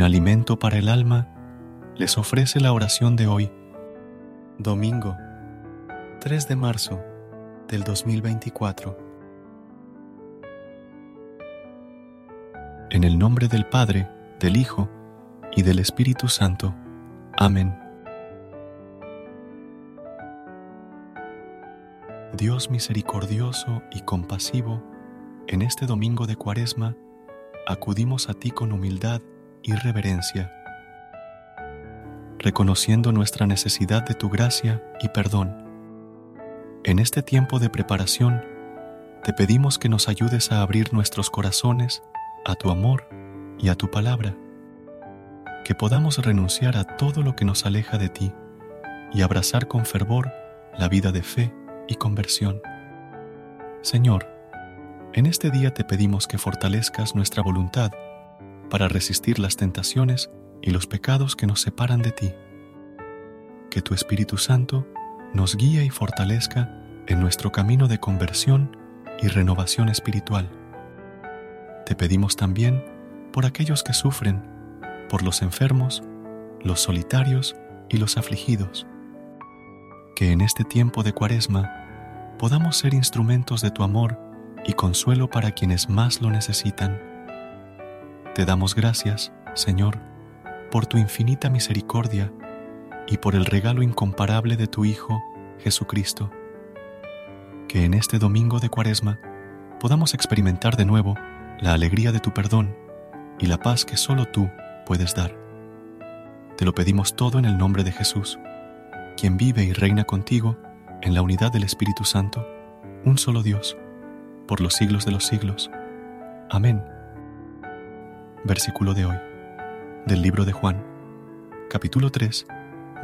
Un alimento para el alma les ofrece la oración de hoy, domingo 3 de marzo del 2024. En el nombre del Padre, del Hijo y del Espíritu Santo. Amén. Dios misericordioso y compasivo, en este domingo de Cuaresma, acudimos a ti con humildad y reverencia, reconociendo nuestra necesidad de tu gracia y perdón. En este tiempo de preparación, te pedimos que nos ayudes a abrir nuestros corazones a tu amor y a tu palabra, que podamos renunciar a todo lo que nos aleja de ti y abrazar con fervor la vida de fe y conversión. Señor, en este día te pedimos que fortalezcas nuestra voluntad para resistir las tentaciones y los pecados que nos separan de ti. Que tu Espíritu Santo nos guíe y fortalezca en nuestro camino de conversión y renovación espiritual. Te pedimos también por aquellos que sufren, por los enfermos, los solitarios y los afligidos. Que en este tiempo de cuaresma podamos ser instrumentos de tu amor y consuelo para quienes más lo necesitan te damos gracias, Señor, por tu infinita misericordia y por el regalo incomparable de tu Hijo, Jesucristo. Que en este domingo de Cuaresma podamos experimentar de nuevo la alegría de tu perdón y la paz que solo tú puedes dar. Te lo pedimos todo en el nombre de Jesús, quien vive y reina contigo en la unidad del Espíritu Santo, un solo Dios, por los siglos de los siglos. Amén versículo de hoy, del libro de Juan, capítulo 3,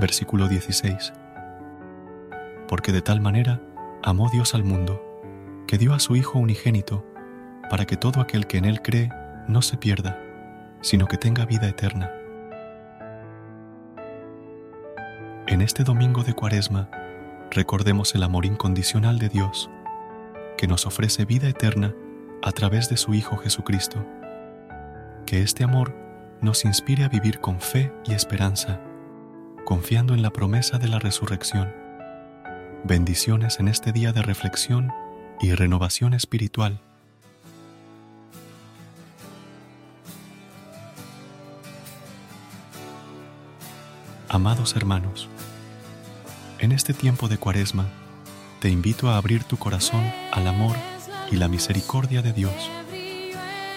versículo 16. Porque de tal manera amó Dios al mundo, que dio a su Hijo unigénito, para que todo aquel que en Él cree no se pierda, sino que tenga vida eterna. En este domingo de Cuaresma, recordemos el amor incondicional de Dios, que nos ofrece vida eterna a través de su Hijo Jesucristo que este amor nos inspire a vivir con fe y esperanza, confiando en la promesa de la resurrección. Bendiciones en este día de reflexión y renovación espiritual. Amados hermanos, en este tiempo de cuaresma, te invito a abrir tu corazón al amor y la misericordia de Dios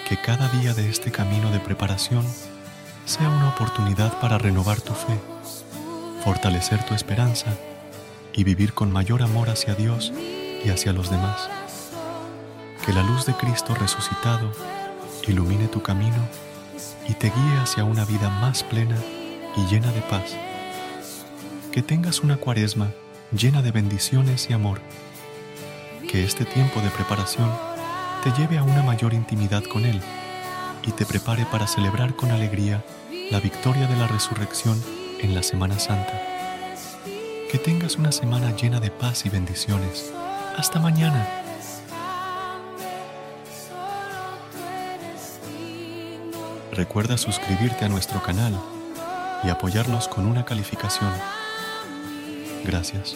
que cada día de este camino de preparación sea una oportunidad para renovar tu fe, fortalecer tu esperanza y vivir con mayor amor hacia Dios y hacia los demás. Que la luz de Cristo resucitado ilumine tu camino y te guíe hacia una vida más plena y llena de paz. Que tengas una cuaresma llena de bendiciones y amor. Que este tiempo de preparación te lleve a una mayor intimidad con Él y te prepare para celebrar con alegría la victoria de la resurrección en la Semana Santa. Que tengas una semana llena de paz y bendiciones. Hasta mañana. Recuerda suscribirte a nuestro canal y apoyarnos con una calificación. Gracias.